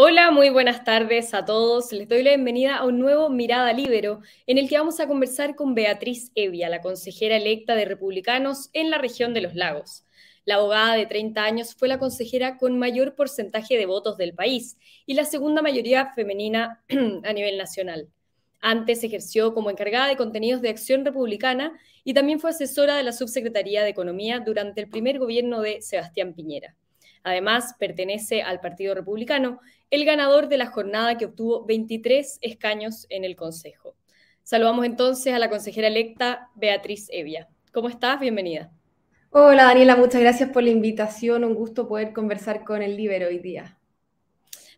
Hola, muy buenas tardes a todos. Les doy la bienvenida a un nuevo Mirada Libero, en el que vamos a conversar con Beatriz Evia, la consejera electa de Republicanos en la región de los lagos. La abogada de 30 años fue la consejera con mayor porcentaje de votos del país y la segunda mayoría femenina a nivel nacional. Antes ejerció como encargada de contenidos de Acción Republicana y también fue asesora de la Subsecretaría de Economía durante el primer gobierno de Sebastián Piñera. Además, pertenece al Partido Republicano, el ganador de la jornada que obtuvo 23 escaños en el Consejo. Saludamos entonces a la consejera electa Beatriz Evia. ¿Cómo estás? Bienvenida. Hola Daniela, muchas gracias por la invitación. Un gusto poder conversar con el Libero hoy día.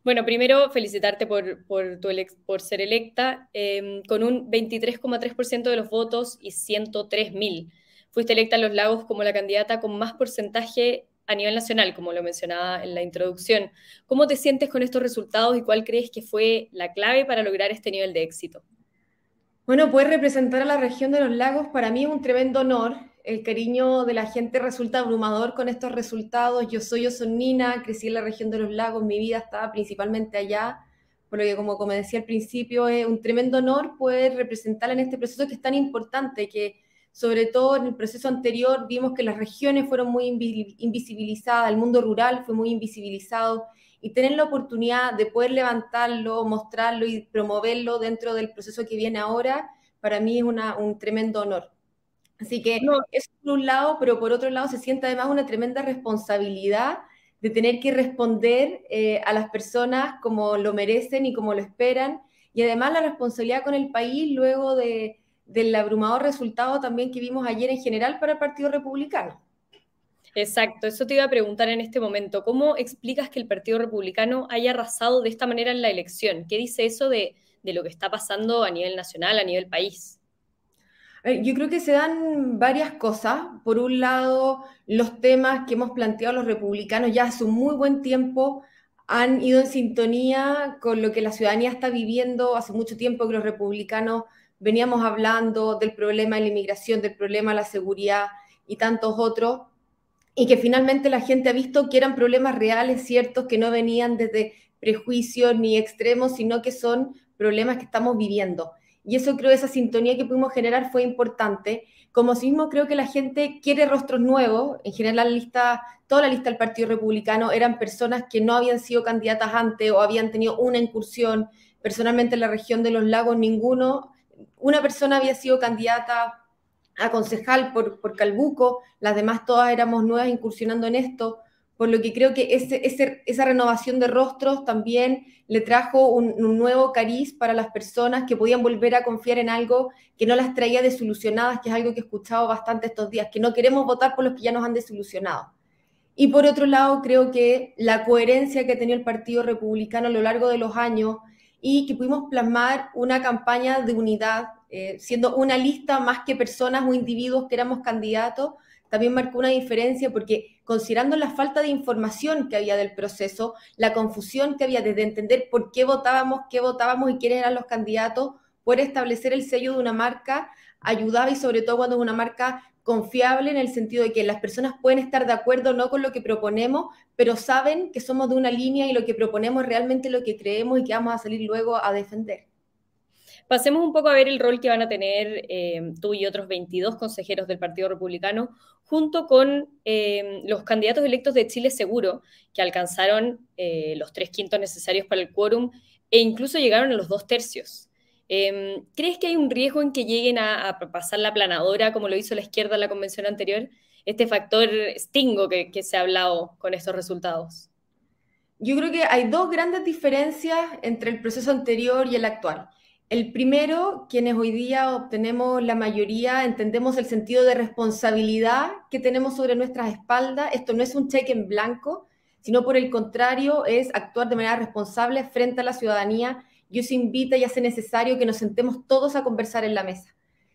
Bueno, primero felicitarte por, por, tu por ser electa em, con un 23,3% de los votos y 103.000. Fuiste electa en Los Lagos como la candidata con más porcentaje a nivel nacional, como lo mencionaba en la introducción. ¿Cómo te sientes con estos resultados y cuál crees que fue la clave para lograr este nivel de éxito? Bueno, poder representar a la región de los lagos para mí es un tremendo honor. El cariño de la gente resulta abrumador con estos resultados. Yo soy osonina, crecí en la región de los lagos, mi vida estaba principalmente allá, por lo que como, como decía al principio, es un tremendo honor poder representar en este proceso que es tan importante, que sobre todo en el proceso anterior vimos que las regiones fueron muy invisibilizadas, el mundo rural fue muy invisibilizado y tener la oportunidad de poder levantarlo, mostrarlo y promoverlo dentro del proceso que viene ahora, para mí es un tremendo honor. Así que eso por un lado, pero por otro lado se siente además una tremenda responsabilidad de tener que responder eh, a las personas como lo merecen y como lo esperan, y además la responsabilidad con el país luego de, del abrumador resultado también que vimos ayer en general para el Partido Republicano. Exacto, eso te iba a preguntar en este momento. ¿Cómo explicas que el Partido Republicano haya arrasado de esta manera en la elección? ¿Qué dice eso de, lo que está pasando a nivel nacional, a nivel país? Yo creo que se dan varias cosas. Por un lado, los temas que hemos planteado los republicanos ya hace un muy buen tiempo han ido en sintonía con lo que la ciudadanía está viviendo. Hace mucho tiempo que los republicanos veníamos hablando del problema de la inmigración, del problema de la seguridad y tantos otros, y que finalmente la gente ha visto que eran problemas reales, ciertos, que no venían desde prejuicios ni extremos, sino que son problemas que estamos viviendo. Y eso creo, esa sintonía que pudimos generar fue importante. Como mismo creo que la gente quiere rostros nuevos. En general, la lista, toda la lista del Partido Republicano eran personas que no habían sido candidatas antes o habían tenido una incursión. Personalmente en la región de los lagos, ninguno una persona había sido candidata a concejal por, por Calbuco, las demás todas éramos nuevas incursionando en esto, por lo que creo que esa renovación de rostros también le trajo un, nuevo cariz para las personas que podían volver a confiar en algo que no las traía desilusionadas, que es algo que he escuchado bastante estos días, que no queremos votar por los que ya nos han desilusionado. Y por otro lado, creo que la coherencia que ha tenido el Partido Republicano a lo largo de los años y que pudimos plasmar una campaña de unidad, eh, siendo una lista más que personas o individuos que éramos candidatos, también marcó una diferencia porque considerando la falta de información que había del proceso, la confusión que había desde entender por qué votábamos, qué votábamos y quiénes eran los candidatos, poder establecer el sello de una marca ayudaba y sobre todo cuando es una marca confiable en el sentido de que las personas pueden estar de acuerdo no con lo que proponemos, pero saben que somos de una línea y lo que proponemos realmente lo que creemos y que vamos a salir luego a defender. Pasemos un poco a ver el rol que van a tener eh, tú y otros 22 consejeros del Partido Republicano, junto con eh, los candidatos electos de Chile Seguro, que alcanzaron eh, los tres quintos necesarios para el quórum e incluso llegaron a los dos tercios. Em, ¿Crees que hay un riesgo en que lleguen a, pasar la planadora como lo hizo la izquierda en la convención anterior? Este factor stingo que, se ha hablado con estos resultados. Yo creo que hay dos grandes diferencias entre el proceso anterior y el actual. El primero, quienes hoy día obtenemos la mayoría, entendemos el sentido de responsabilidad que tenemos sobre nuestras espaldas. Esto no es un cheque en blanco, sino por el contrario, es actuar de manera responsable frente a la ciudadanía yo se invita y hace necesario que nos sentemos todos a conversar en la mesa.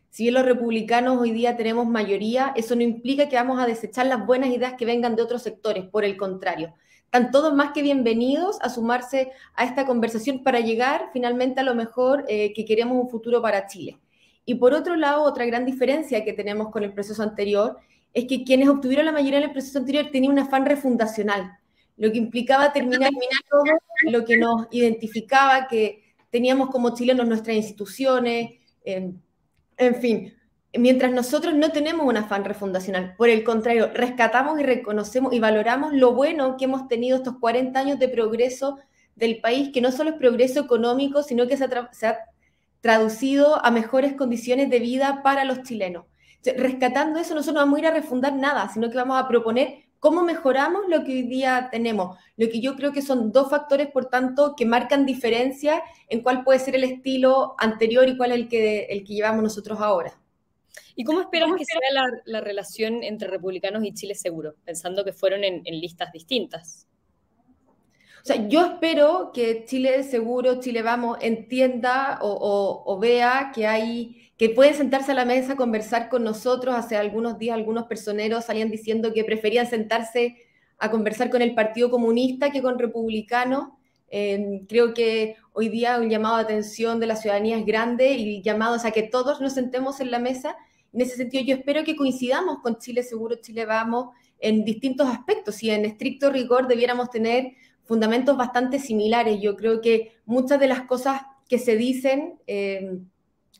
Si bien los republicanos hoy día tenemos mayoría, eso no implica que vamos a desechar las buenas ideas que vengan de otros sectores, por el contrario. Están todos más que bienvenidos a sumarse a esta conversación para llegar finalmente a lo mejor eh, que queremos un futuro para Chile. Y por otro lado, otra gran diferencia que tenemos con el proceso anterior es que quienes obtuvieron la mayoría en el proceso anterior tenían un afán refundacional lo que implicaba terminar todo lo que nos identificaba, que teníamos como chilenos nuestras instituciones, en fin, mientras nosotros no tenemos un afán refundacional, por el contrario, rescatamos y reconocemos y valoramos lo bueno que hemos tenido estos 40 años de progreso del país, que no solo es progreso económico, sino que se ha, traducido a mejores condiciones de vida para los chilenos. rescatando eso, nosotros no vamos a ir a refundar nada, sino que vamos a proponer cómo mejoramos lo que hoy día tenemos. Lo que yo creo que son dos factores, por tanto, que marcan diferencia en cuál puede ser el estilo anterior y cuál es el que, el que llevamos nosotros ahora. ¿Y cómo esperas que sea la, relación entre republicanos y Chile Seguro, pensando que fueron en, listas distintas? O sea, yo espero que Chile Seguro, Chile Vamos, entienda o, vea que hay que pueden sentarse a la mesa a conversar con nosotros. Hace algunos días algunos personeros salían diciendo que preferían sentarse a conversar con el Partido Comunista que con republicanos. Eh, creo que hoy día un llamado de atención de la ciudadanía es grande y llamados a que todos nos sentemos en la mesa en ese sentido, yo espero que coincidamos con Chile Seguro, Chile Vamos en distintos aspectos y en estricto rigor debiéramos tener fundamentos bastante similares. Yo creo que muchas de las cosas que se dicen eh,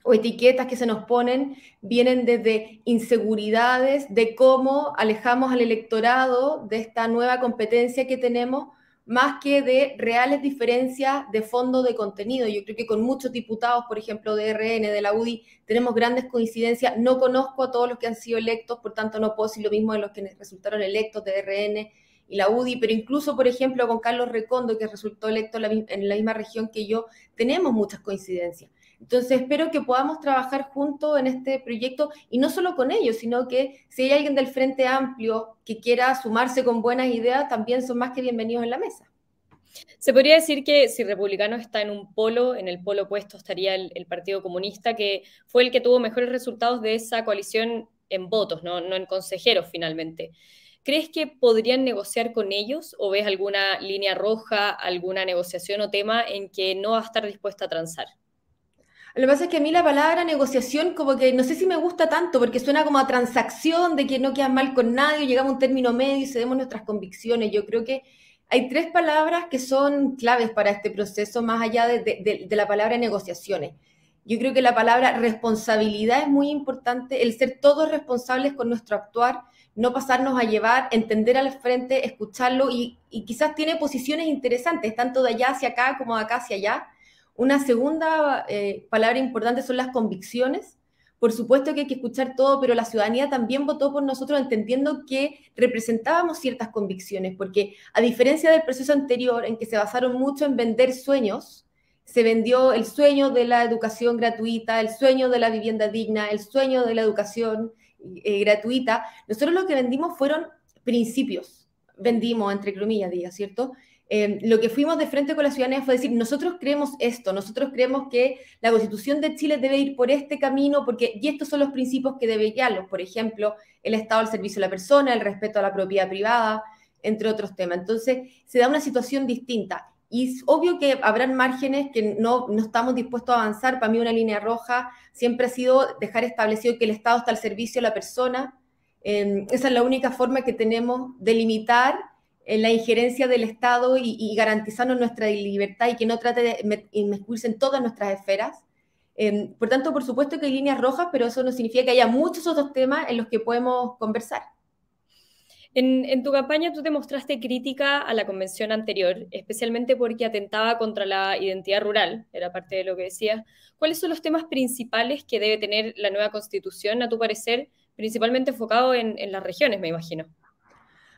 o etiquetas que se nos ponen vienen desde inseguridades, de cómo alejamos al electorado de esta nueva competencia que tenemos más que de reales diferencias de fondo de contenido. Yo creo que con muchos diputados, por ejemplo, de RN, de la UDI, tenemos grandes coincidencias. No conozco a todos los que han sido electos, por tanto no puedo decir lo mismo de los que resultaron electos de RN y la UDI, pero incluso, por ejemplo, con Carlos Recondo, que resultó electo en la misma región que yo, tenemos muchas coincidencias. Entonces, espero que podamos trabajar juntos en este proyecto y no solo con ellos, sino que si hay alguien del Frente Amplio que quiera sumarse con buenas ideas, también son más que bienvenidos en la mesa. Se podría decir que si Republicano está en un polo, en el polo opuesto estaría el, Partido Comunista, que fue el que tuvo mejores resultados de esa coalición en votos, no, no en consejeros finalmente. ¿Crees que podrían negociar con ellos o ves alguna línea roja, alguna negociación o tema en que no va a estar dispuesta a transar? Lo que pasa es que a mí la palabra negociación como que no sé si me gusta tanto porque suena como a transacción de que no quedas mal con nadie, llegamos a un término medio y cedemos nuestras convicciones. Yo creo que hay tres palabras que son claves para este proceso más allá de, la palabra negociaciones. Yo creo que la palabra responsabilidad es muy importante, el ser todos responsables con nuestro actuar, no pasarnos a llevar, entender al frente, escucharlo y, y quizás tiene posiciones interesantes, tanto de allá hacia acá como de acá hacia allá una segunda eh, palabra importante son las convicciones. Por supuesto que hay que escuchar todo, pero la ciudadanía también votó por nosotros entendiendo que representábamos ciertas convicciones, porque a diferencia del proceso anterior en que se basaron mucho en vender sueños, se vendió el sueño de la educación gratuita, el sueño de la vivienda digna, el sueño de la educación eh, gratuita. Nosotros lo que vendimos fueron principios, vendimos entre comillas, diga, ¿cierto? Em, lo que fuimos de frente con la ciudadanía fue decir, nosotros creemos esto, nosotros creemos que la constitución de Chile debe ir por este camino, porque, y estos son los principios que debe guiarlos, por ejemplo, el Estado al servicio de la persona, el respeto a la propiedad privada, entre otros temas. Entonces, se da una situación distinta. Y es obvio que habrán márgenes que no, estamos dispuestos a avanzar. Para mí una línea roja siempre ha sido dejar establecido que el Estado está al servicio de la persona. Em, esa es la única forma que tenemos de limitar en la injerencia del Estado y, garantizarnos nuestra libertad y que no trate de inmiscuirse en todas nuestras esferas. Em, por tanto, por supuesto que hay líneas rojas, pero eso no significa que haya muchos otros temas en los que podemos conversar. En, tu campaña tú te mostraste crítica a la convención anterior, especialmente porque atentaba contra la identidad rural, era parte de lo que decías. ¿Cuáles son los temas principales que debe tener la nueva constitución, a tu parecer, principalmente enfocado en las regiones, me imagino?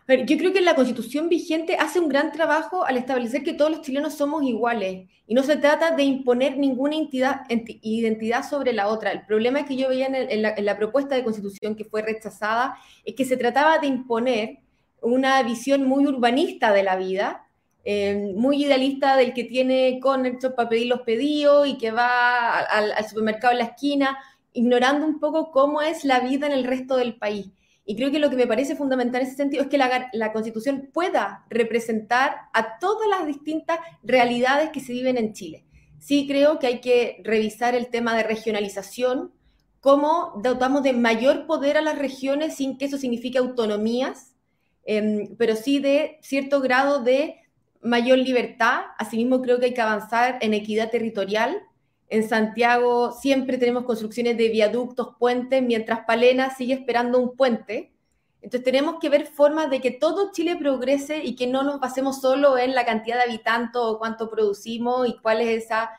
Yo creo que la constitución vigente hace un gran trabajo al establecer que todos los chilenos somos iguales y no se trata de imponer ninguna entidad, identidad sobre la otra. El problema que yo veía en, la, propuesta de constitución que fue rechazada es que se trataba de imponer una visión muy urbanista de la vida, eh, muy idealista del que tiene Connector para pedir los pedidos y que va al, al supermercado en la esquina, ignorando un poco cómo es la vida en el resto del país. Y creo que lo que me parece fundamental en ese sentido es que la, Constitución pueda representar a todas las distintas realidades que se viven en Chile. Sí creo que hay que revisar el tema de regionalización, cómo dotamos de mayor poder a las regiones sin que eso signifique autonomías, em, pero sí de cierto grado de mayor libertad. Asimismo, creo que hay que avanzar en equidad territorial. En Santiago siempre tenemos construcciones de viaductos, puentes, mientras Palena sigue esperando un puente. Entonces tenemos que ver formas de que todo Chile progrese y que no nos basemos solo en la cantidad de habitantes o cuánto producimos y cuál es esa,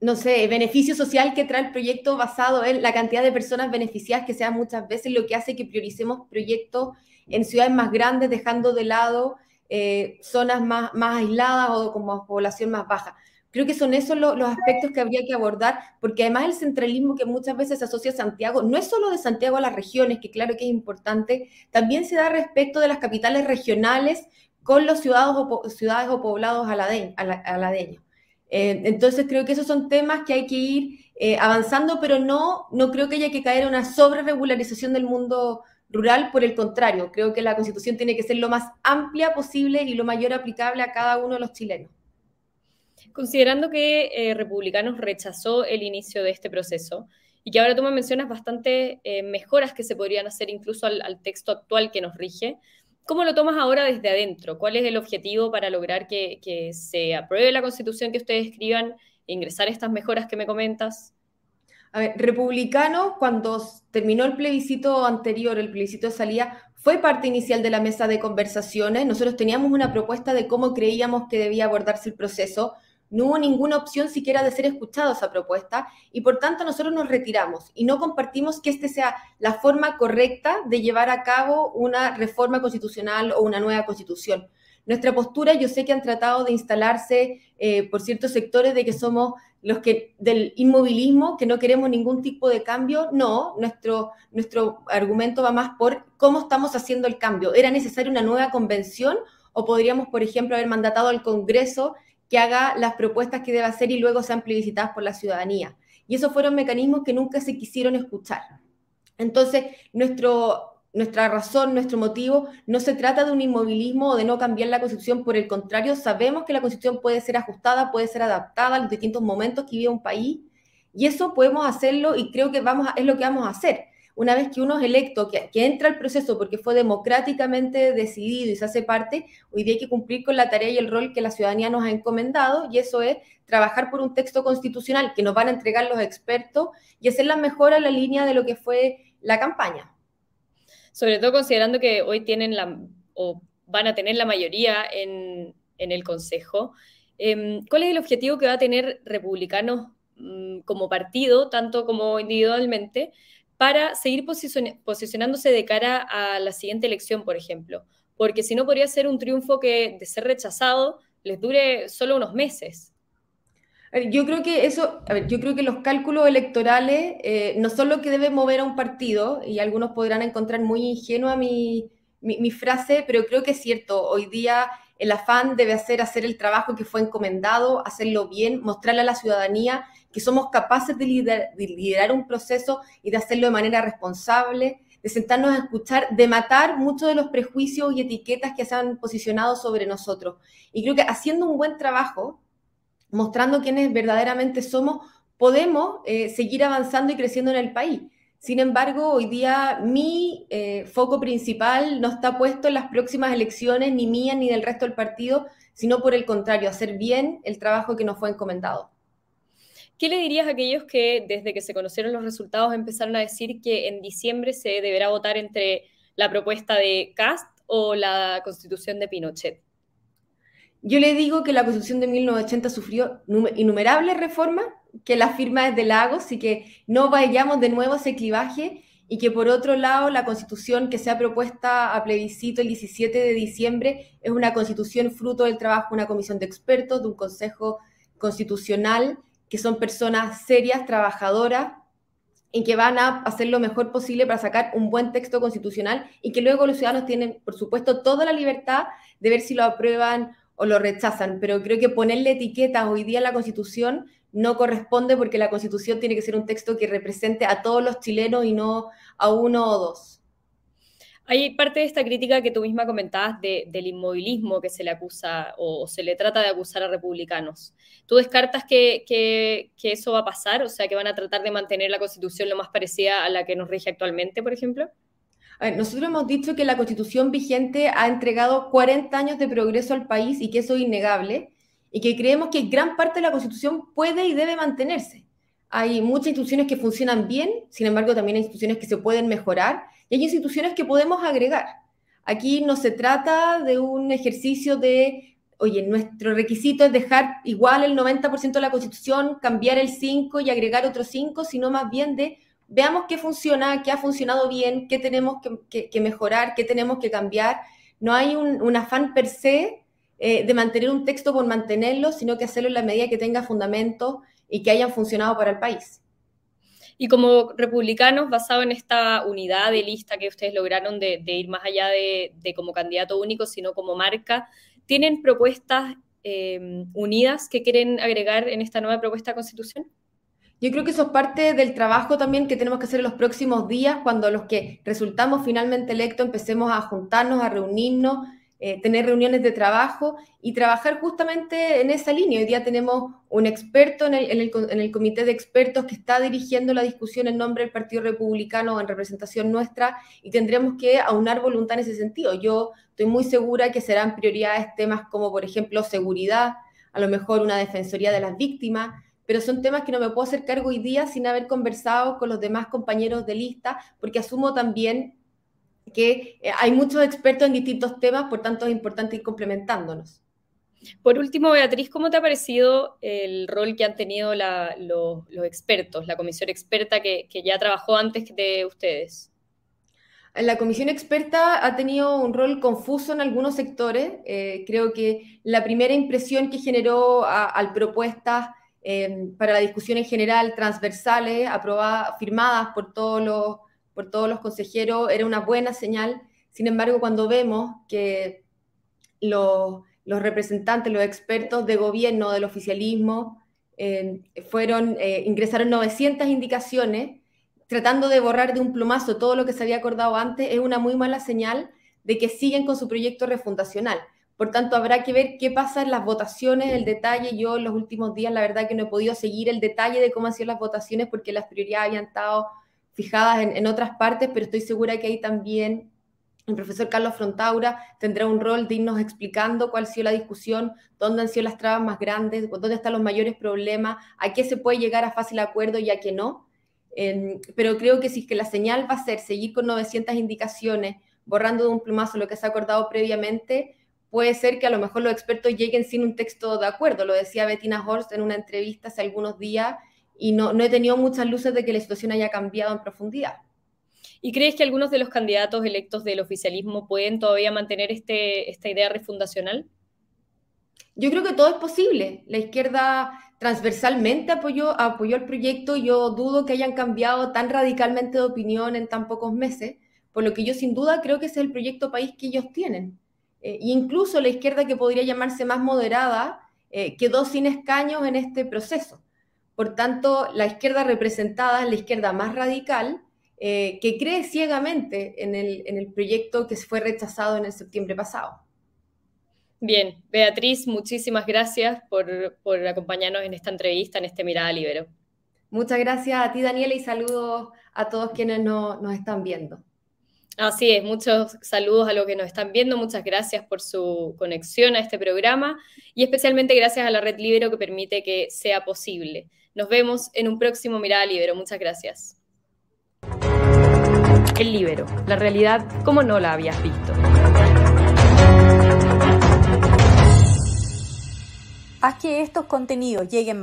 no sé, beneficio social que trae el proyecto basado en la cantidad de personas beneficiadas, que sea muchas veces lo que hace que prioricemos proyectos en ciudades más grandes, dejando de lado eh, zonas más, más aisladas o con población más baja. Creo que son esos los, aspectos que habría que abordar, porque además el centralismo que muchas veces asocia a Santiago, no es solo de Santiago a las regiones, que claro que es importante, también se da respecto de las capitales regionales con los ciudadanos o, ciudades o poblados aladeños. Eh, entonces creo que esos son temas que hay que ir eh, avanzando, pero no, no creo que haya que caer en una sobre-regularización del mundo rural, por el contrario, creo que la constitución tiene que ser lo más amplia posible y lo mayor aplicable a cada uno de los chilenos. Considerando que eh, Republicanos rechazó el inicio de este proceso y que ahora tú me mencionas bastantes eh, mejoras que se podrían hacer incluso al, texto actual que nos rige, ¿cómo lo tomas ahora desde adentro? ¿Cuál es el objetivo para lograr que, se apruebe la constitución que ustedes escriban e ingresar estas mejoras que me comentas? A ver, Republicano, cuando terminó el plebiscito anterior, el plebiscito de salida, fue parte inicial de la mesa de conversaciones. Nosotros teníamos una propuesta de cómo creíamos que debía abordarse el proceso. No hubo ninguna opción siquiera de ser escuchado esa propuesta y por tanto nosotros nos retiramos y no compartimos que este sea la forma correcta de llevar a cabo una reforma constitucional o una nueva constitución. Nuestra postura, yo sé que han tratado de instalarse eh, por ciertos sectores de que somos los que del inmovilismo, que no queremos ningún tipo de cambio. No, nuestro, nuestro argumento va más por cómo estamos haciendo el cambio. ¿Era necesaria una nueva convención o podríamos, por ejemplo, haber mandatado al Congreso que haga las propuestas que debe hacer y luego sean plebiscitadas por la ciudadanía. Y esos fueron mecanismos que nunca se quisieron escuchar. Entonces, nuestro, nuestra razón, nuestro motivo, no se trata de un inmovilismo o de no cambiar la Constitución, por el contrario, sabemos que la Constitución puede ser ajustada, puede ser adaptada a los distintos momentos que vive un país, y eso podemos hacerlo y creo que vamos es lo que vamos a hacer una vez que uno es electo, que, entra al proceso porque fue democráticamente decidido y se hace parte, hoy día hay que cumplir con la tarea y el rol que la ciudadanía nos ha encomendado, y eso es trabajar por un texto constitucional que nos van a entregar los expertos y hacer la mejora en la línea de lo que fue la campaña. Sobre todo considerando que hoy tienen la, o van a tener la mayoría en, el Consejo. Em, ¿Cuál es el objetivo que va a tener republicanos mm, como partido, tanto como individualmente, para seguir posicionándose de cara a la siguiente elección, por ejemplo. Porque si no, podría ser un triunfo que, de ser rechazado, les dure solo unos meses. Yo creo que eso, yo creo que los cálculos electorales eh, no son lo que debe mover a un partido, y algunos podrán encontrar muy ingenua mi, mi, frase, pero creo que es cierto. Hoy día el afán debe hacer hacer el trabajo que fue encomendado, hacerlo bien, mostrarle a la ciudadanía que somos capaces de liderar, un proceso y de hacerlo de manera responsable, de sentarnos a escuchar, de matar muchos de los prejuicios y etiquetas que se han posicionado sobre nosotros. Y creo que haciendo un buen trabajo, mostrando quiénes verdaderamente somos, podemos eh, seguir avanzando y creciendo en el país. Sin embargo, hoy día mi eh, foco principal no está puesto en las próximas elecciones, ni mía ni del resto del partido, sino por el contrario, hacer bien el trabajo que nos fue encomendado. ¿Qué le dirías a aquellos que desde que se conocieron los resultados empezaron a decir que en diciembre se deberá votar entre la propuesta de Cast o la constitución de Pinochet? Yo le digo que la constitución de 1980 sufrió innumerables reformas, que la firma es de Lagos y que no vayamos de nuevo a ese clivaje y que por otro lado la constitución que se ha propuesta a plebiscito el 17 de diciembre es una constitución fruto del trabajo de una comisión de expertos, de un consejo constitucional que son personas serias, trabajadoras, y que van a hacer lo mejor posible para sacar un buen texto constitucional y que luego los ciudadanos tienen, por supuesto, toda la libertad de ver si lo aprueban o lo rechazan. Pero creo que ponerle etiquetas hoy día a la Constitución no corresponde porque la Constitución tiene que ser un texto que represente a todos los chilenos y no a uno o dos. Hay parte de esta crítica que tú misma comentabas del inmovilismo que se le acusa o, se le trata de acusar a republicanos. ¿Tú descartas que, que, eso va a pasar? O sea, que van a tratar de mantener la constitución lo más parecida a la que nos rige actualmente, por ejemplo? nosotros hemos dicho que la constitución vigente ha entregado 40 años de progreso al país y que eso es innegable y que creemos que gran parte de la constitución puede y debe mantenerse. Hay muchas instituciones que funcionan bien, sin embargo también hay instituciones que se pueden mejorar y hay instituciones que podemos agregar. Aquí no se trata de un ejercicio de, oye, nuestro requisito es dejar igual el 90% de la constitución, cambiar el 5 y agregar otro 5, sino más bien de veamos qué funciona, qué ha funcionado bien, qué tenemos que, mejorar, qué tenemos que cambiar. No hay un, afán per se eh, de mantener un texto por mantenerlo, sino que hacerlo en la medida que tenga fundamento y que hayan funcionado para el país. Y como republicanos, basado en esta unidad de lista que ustedes lograron de, ir más allá de, como candidato único, sino como marca, ¿tienen propuestas eh, unidas que quieren agregar en esta nueva propuesta de constitución? Yo creo que eso es parte del trabajo también que tenemos que hacer en los próximos días, cuando los que resultamos finalmente electos empecemos a juntarnos, a reunirnos, eh, tener reuniones de trabajo y trabajar justamente en esa línea. Hoy día tenemos un experto en el, en el, comité de expertos que está dirigiendo la discusión en nombre del Partido Republicano en representación nuestra y tendremos que aunar voluntad en ese sentido. Yo estoy muy segura que serán prioridades temas como, por ejemplo, seguridad, a lo mejor una defensoría de las víctimas, pero son temas que no me puedo hacer cargo hoy día sin haber conversado con los demás compañeros de lista, porque asumo también que eh, hay muchos expertos en distintos temas, por tanto es importante ir complementándonos. Por último, Beatriz, ¿cómo te ha parecido el rol que han tenido los, expertos, la comisión experta que, ya trabajó antes de ustedes? La comisión experta ha tenido un rol confuso en algunos sectores. Eh, creo que la primera impresión que generó al propuestas Em, para la discusión en general, transversales, aprobadas, firmadas por todos, los, por todos los consejeros, era una buena señal. Sin embargo, cuando vemos que los, representantes, los expertos de gobierno, del oficialismo, em, fueron, eh, ingresaron 900 indicaciones, tratando de borrar de un plumazo todo lo que se había acordado antes, es una muy mala señal de que siguen con su proyecto refundacional. Por tanto, habrá que ver qué pasa en las votaciones, el detalle. Yo en los últimos días, la verdad que no he podido seguir el detalle de cómo han sido las votaciones porque las prioridades habían estado fijadas en, otras partes, pero estoy segura que ahí también el profesor Carlos Frontaura tendrá un rol de irnos explicando cuál ha sido la discusión, dónde han sido las trabas más grandes, dónde están los mayores problemas, a qué se puede llegar a fácil acuerdo y a qué no. Em, pero creo que si es que la señal va a ser seguir con 900 indicaciones, borrando de un plumazo lo que se ha acordado previamente, puede ser que a lo mejor los expertos lleguen sin un texto de acuerdo. Lo decía Bettina Horst en una entrevista hace algunos días y no, no he tenido muchas luces de que la situación haya cambiado en profundidad. ¿Y crees que algunos de los candidatos electos del oficialismo pueden todavía mantener este, esta idea refundacional? Yo creo que todo es posible. La izquierda transversalmente apoyó, apoyó el proyecto. Yo dudo que hayan cambiado tan radicalmente de opinión en tan pocos meses, por lo que yo sin duda creo que ese es el proyecto país que ellos tienen. Eh, incluso la izquierda que podría llamarse más moderada eh, quedó sin escaños en este proceso. Por tanto, la izquierda representada es la izquierda más radical, eh, que cree ciegamente en el, en el proyecto que fue rechazado en el septiembre pasado. Bien, Beatriz, muchísimas gracias por, por, acompañarnos en esta entrevista, en este Mirada Libero. Muchas gracias a ti, Daniela, y saludos a todos quienes nos están viendo. Así es, muchos saludos a los que nos están viendo, muchas gracias por su conexión a este programa y especialmente gracias a la Red Libero que permite que sea posible. Nos vemos en un próximo Mirada Libero, muchas gracias. El Libero, la realidad como no la habías visto. Haz que estos contenidos lleguen más